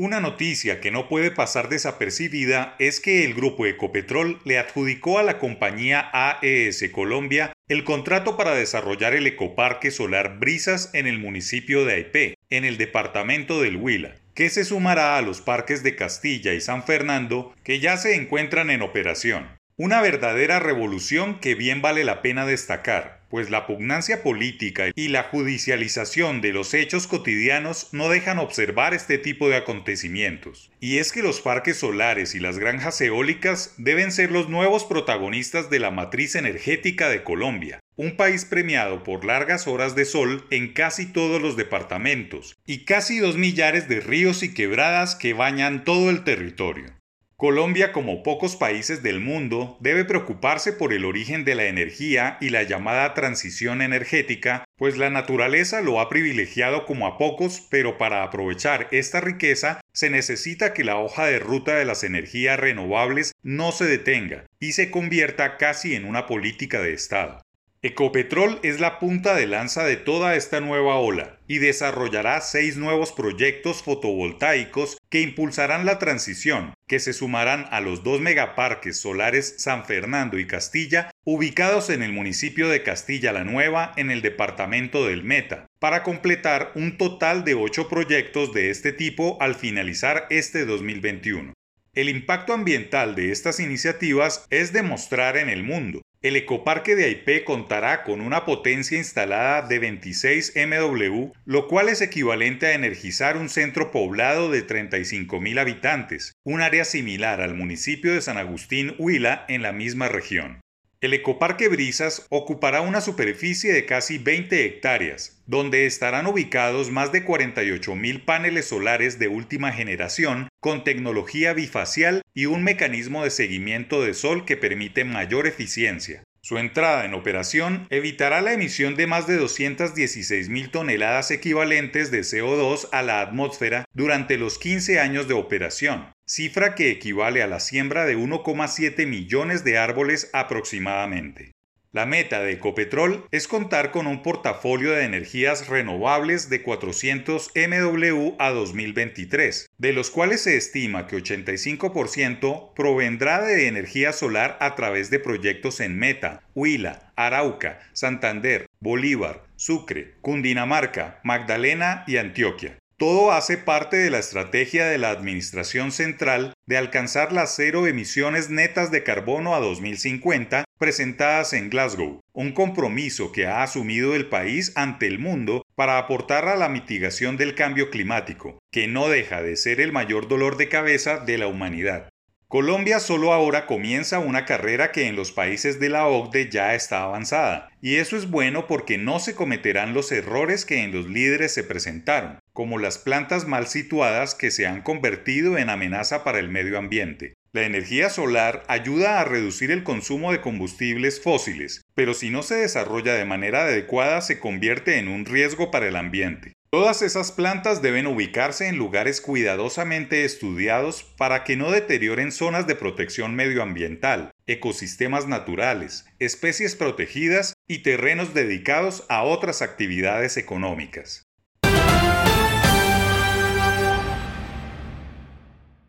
Una noticia que no puede pasar desapercibida es que el grupo Ecopetrol le adjudicó a la compañía AES Colombia el contrato para desarrollar el ecoparque solar Brisas en el municipio de Aipé, en el departamento del Huila, que se sumará a los parques de Castilla y San Fernando que ya se encuentran en operación. Una verdadera revolución que bien vale la pena destacar, pues la pugnancia política y la judicialización de los hechos cotidianos no dejan observar este tipo de acontecimientos. Y es que los parques solares y las granjas eólicas deben ser los nuevos protagonistas de la matriz energética de Colombia, un país premiado por largas horas de sol en casi todos los departamentos, y casi dos millares de ríos y quebradas que bañan todo el territorio. Colombia, como pocos países del mundo, debe preocuparse por el origen de la energía y la llamada transición energética, pues la naturaleza lo ha privilegiado como a pocos, pero para aprovechar esta riqueza se necesita que la hoja de ruta de las energías renovables no se detenga y se convierta casi en una política de Estado. Ecopetrol es la punta de lanza de toda esta nueva ola y desarrollará seis nuevos proyectos fotovoltaicos que impulsarán la transición, que se sumarán a los dos megaparques solares San Fernando y Castilla, ubicados en el municipio de Castilla la Nueva, en el departamento del Meta, para completar un total de ocho proyectos de este tipo al finalizar este 2021. El impacto ambiental de estas iniciativas es demostrar en el mundo el ecoparque de Aipé contará con una potencia instalada de 26 MW, lo cual es equivalente a energizar un centro poblado de 35.000 habitantes, un área similar al municipio de San Agustín Huila en la misma región. El ecoparque Brisas ocupará una superficie de casi 20 hectáreas, donde estarán ubicados más de 48.000 paneles solares de última generación con tecnología bifacial y un mecanismo de seguimiento de sol que permite mayor eficiencia. Su entrada en operación evitará la emisión de más de 216.000 toneladas equivalentes de CO2 a la atmósfera durante los 15 años de operación, cifra que equivale a la siembra de 1,7 millones de árboles aproximadamente. La meta de Ecopetrol es contar con un portafolio de energías renovables de 400 MW a 2023, de los cuales se estima que 85% provendrá de energía solar a través de proyectos en Meta, Huila, Arauca, Santander, Bolívar, Sucre, Cundinamarca, Magdalena y Antioquia. Todo hace parte de la estrategia de la Administración Central de alcanzar las cero emisiones netas de carbono a 2050 presentadas en Glasgow, un compromiso que ha asumido el país ante el mundo para aportar a la mitigación del cambio climático, que no deja de ser el mayor dolor de cabeza de la humanidad. Colombia solo ahora comienza una carrera que en los países de la OCDE ya está avanzada, y eso es bueno porque no se cometerán los errores que en los líderes se presentaron, como las plantas mal situadas que se han convertido en amenaza para el medio ambiente. La energía solar ayuda a reducir el consumo de combustibles fósiles, pero si no se desarrolla de manera adecuada se convierte en un riesgo para el ambiente. Todas esas plantas deben ubicarse en lugares cuidadosamente estudiados para que no deterioren zonas de protección medioambiental, ecosistemas naturales, especies protegidas y terrenos dedicados a otras actividades económicas.